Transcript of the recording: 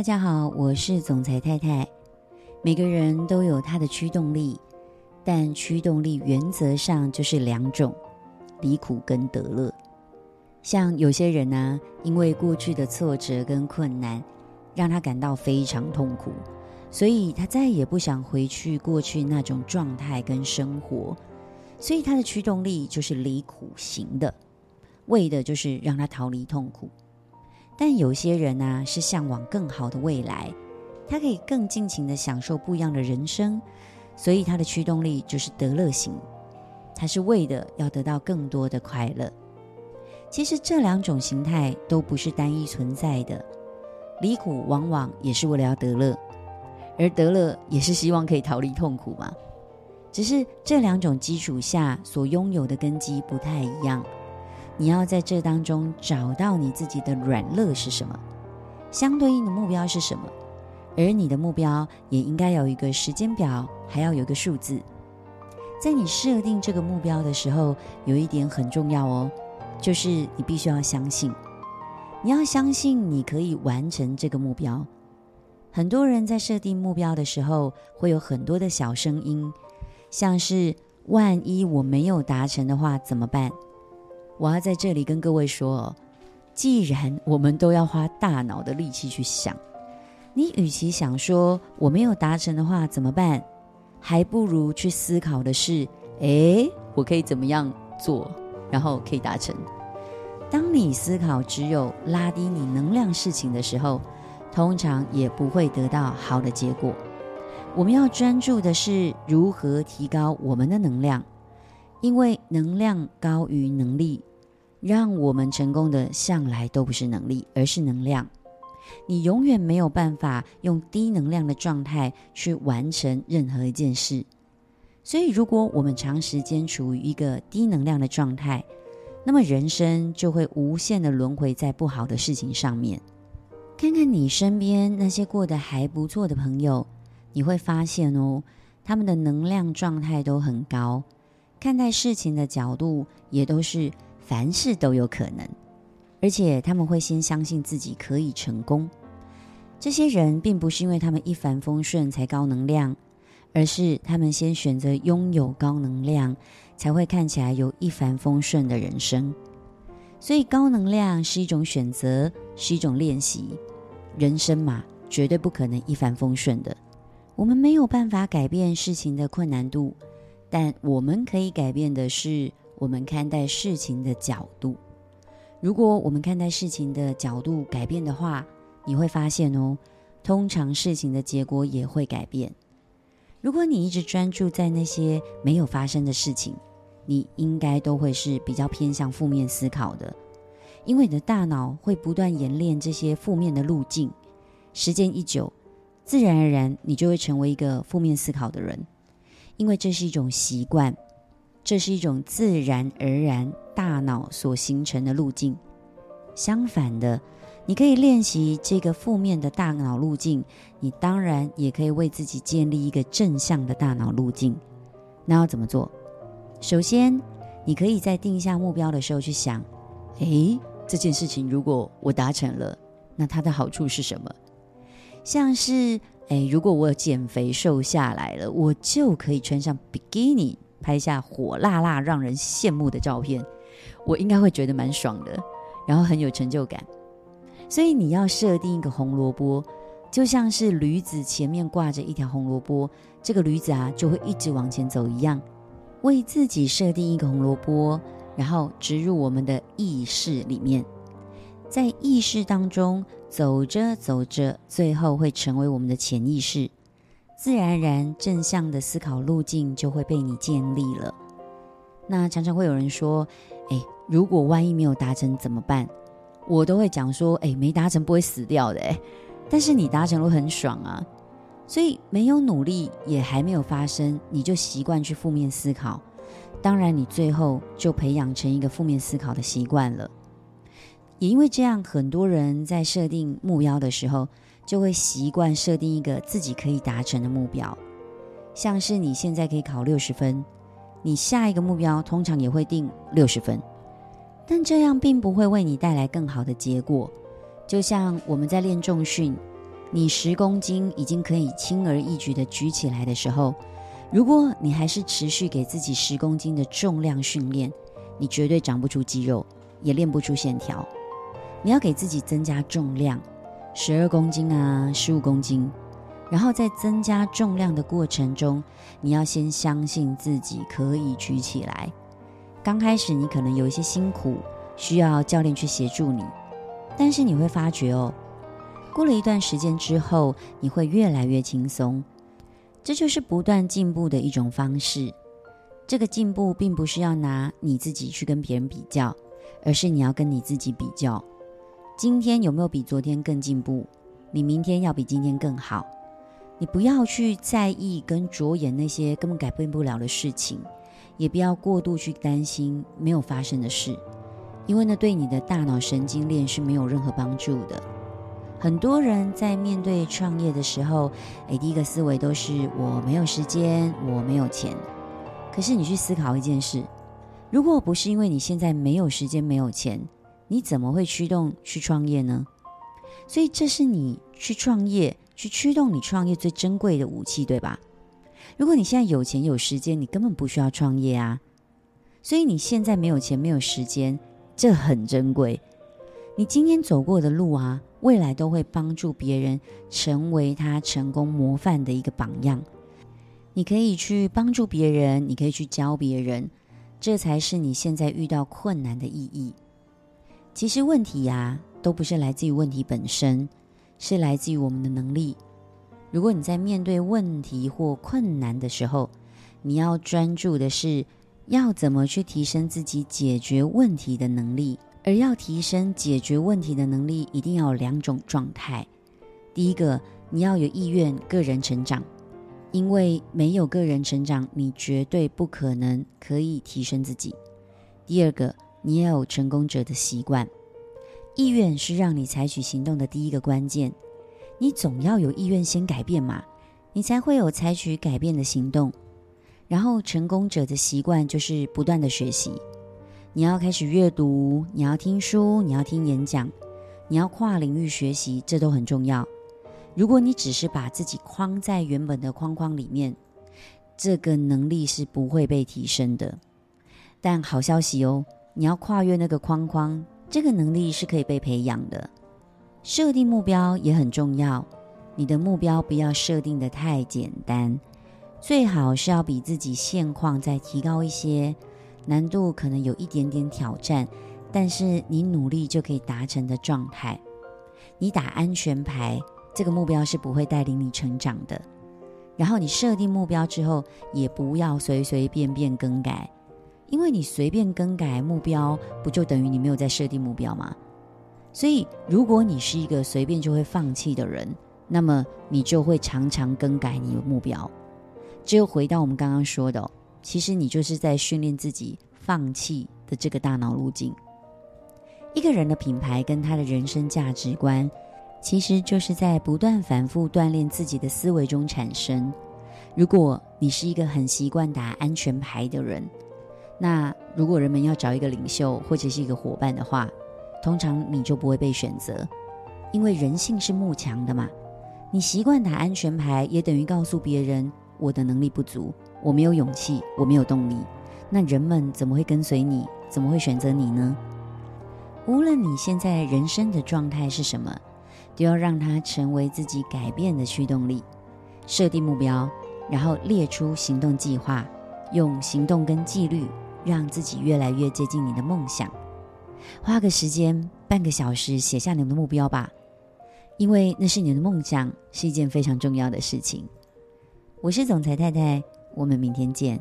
大家好，我是总裁太太。每个人都有他的驱动力，但驱动力原则上就是两种：离苦跟得乐。像有些人呢、因为过去的挫折跟困难，让他感到非常痛苦，所以他再也不想回去过去那种状态跟生活，所以他的驱动力就是离苦行的，为的就是让他逃离痛苦。但有些人呢、是向往更好的未来，他可以更尽情的享受不一样的人生，所以他的驱动力就是得乐型，他是为的要得到更多的快乐。其实这两种形态都不是单一存在的，离苦往往也是为了要得乐，而得乐也是希望可以逃离痛苦嘛。只是这两种基础下所拥有的根基不太一样，你要在这当中找到你自己的软肋是什么，相对应的目标是什么，而你的目标也应该有一个时间表，还要有一个数字。在你设定这个目标的时候，有一点很重要哦。就是你必须要相信，你要相信你可以完成这个目标。很多人在设定目标的时候，会有很多的小声音，像是万一我没有达成的话怎么办？我要在这里跟各位说，既然我们都要花大脑的力气去想，你与其想说我没有达成的话怎么办，还不如去思考的是，诶，我可以怎么样做？然后可以达成。当你思考只有拉低你能量事情的时候，通常也不会得到好的结果。我们要专注的是如何提高我们的能量，因为能量高于能力，让我们成功的向来都不是能力，而是能量。你永远没有办法用低能量的状态去完成任何一件事。所以，如果我们长时间处于一个低能量的状态，那么人生就会无限的轮回在不好的事情上面。看看你身边那些过得还不错的朋友，你会发现哦，他们的能量状态都很高，看待事情的角度也都是凡事都有可能，而且他们会先相信自己可以成功。这些人并不是因为他们一帆风顺才高能量。而是他们先选择拥有高能量，才会看起来有一帆风顺的人生。所以高能量是一种选择，是一种练习。人生嘛，绝对不可能一帆风顺的。我们没有办法改变事情的困难度，但我们可以改变的是我们看待事情的角度。如果我们看待事情的角度改变的话，你会发现哦，通常事情的结果也会改变。如果你一直专注在那些没有发生的事情，你应该都会是比较偏向负面思考的，因为你的大脑会不断演练这些负面的路径，时间一久，自然而然你就会成为一个负面思考的人，因为这是一种习惯，这是一种自然而然大脑所形成的路径。相反的。你可以练习这个负面的大脑路径，你当然也可以为自己建立一个正向的大脑路径。那要怎么做？首先，你可以在定下目标的时候去想：诶，这件事情如果我达成了，那它的好处是什么？像是，诶，如果我减肥瘦下来了，我就可以穿上比基尼，拍下火辣辣、让人羡慕的照片，我应该会觉得蛮爽的，然后很有成就感。所以你要设定一个红萝卜，就像是驴子前面挂着一条红萝卜，这个驴子啊就会一直往前走一样。为自己设定一个红萝卜，然后植入我们的意识里面，在意识当中走着走着，最后会成为我们的潜意识，自然而然正向的思考路径就会被你建立了。那常常会有人说：“诶，如果万一没有达成怎么办？”我都会讲说，哎，没达成不会死掉的，哎，但是你达成了很爽啊，所以没有努力也还没有发生，你就习惯去负面思考，当然你最后就培养成一个负面思考的习惯了。也因为这样，很多人在设定目标的时候，就会习惯设定一个自己可以达成的目标，像是你现在可以考六十分，你下一个目标通常也会定六十分。但这样并不会为你带来更好的结果。就像我们在练重训，你十公斤已经可以轻而易举的举起来的时候，如果你还是持续给自己十公斤的重量训练，你绝对长不出肌肉，也练不出线条。你要给自己增加重量，十二公斤啊，十五公斤，然后在增加重量的过程中，你要先相信自己可以举起来。刚开始你可能有一些辛苦，需要教练去协助你，但是你会发觉哦。过了一段时间之后，你会越来越轻松。这就是不断进步的一种方式。这个进步并不是要拿你自己去跟别人比较，而是你要跟你自己比较。今天有没有比昨天更进步？你明天要比今天更好。你不要去在意跟着眼那些根本改变不了的事情，也不要过度去担心没有发生的事，因为那对你的大脑神经链是没有任何帮助的。很多人在面对创业的时候，诶，第一个思维都是我没有时间，我没有钱。可是你去思考一件事，如果不是因为你现在没有时间、没有钱，你怎么会驱动去创业呢？所以这是你去创业、去驱动你创业最珍贵的武器，对吧？如果你现在有钱有时间，你根本不需要创业啊。所以你现在没有钱、没有时间，这很珍贵。你今天走过的路啊，未来都会帮助别人成为他成功模范的一个榜样。你可以去帮助别人，你可以去教别人，这才是你现在遇到困难的意义。其实问题呀，都不是来自于问题本身，是来自于我们的能力。如果你在面对问题或困难的时候，你要专注的是要怎么去提升自己解决问题的能力。而要提升解决问题的能力，一定要有两种状态。第一个，你要有意愿个人成长，因为没有个人成长，你绝对不可能可以提升自己。第二个，你要有成功者的习惯，意愿是让你采取行动的第一个关键。你总要有意愿先改变嘛，你才会有采取改变的行动。然后，成功者的习惯就是不断的学习。你要开始阅读，你要听书，你要听演讲，你要跨领域学习，这都很重要。如果你只是把自己框在原本的框框里面，这个能力是不会被提升的。但好消息哦，你要跨越那个框框，这个能力是可以被培养的。设定目标也很重要，你的目标不要设定得太简单，最好是要比自己现况再提高一些。难度可能有一点点挑战，但是你努力就可以达成的状态。你打安全牌，这个目标是不会带领你成长的。然后你设定目标之后，也不要随随便便更改，因为你随便更改目标，不就等于你没有在设定目标吗？所以，如果你是一个随便就会放弃的人，那么你就会常常更改你的目标。只有回到我们刚刚说的。其实你就是在训练自己放弃的这个大脑路径。一个人的品牌跟他的人生价值观，其实就是在不断反复锻炼自己的思维中产生。如果你是一个很习惯打安全牌的人，那如果人们要找一个领袖或者是一个伙伴的话，通常你就不会被选择，因为人性是慕强的嘛。你习惯打安全牌，也等于告诉别人我的能力不足。我没有勇气，我没有动力，那人们怎么会跟随你？怎么会选择你呢？无论你现在人生的状态是什么，都要让它成为自己改变的驱动力。设定目标，然后列出行动计划，用行动跟纪律，让自己越来越接近你的梦想。花个时间，半个小时写下你的目标吧，因为那是你的梦想，是一件非常重要的事情。我是总裁太太。我们明天见。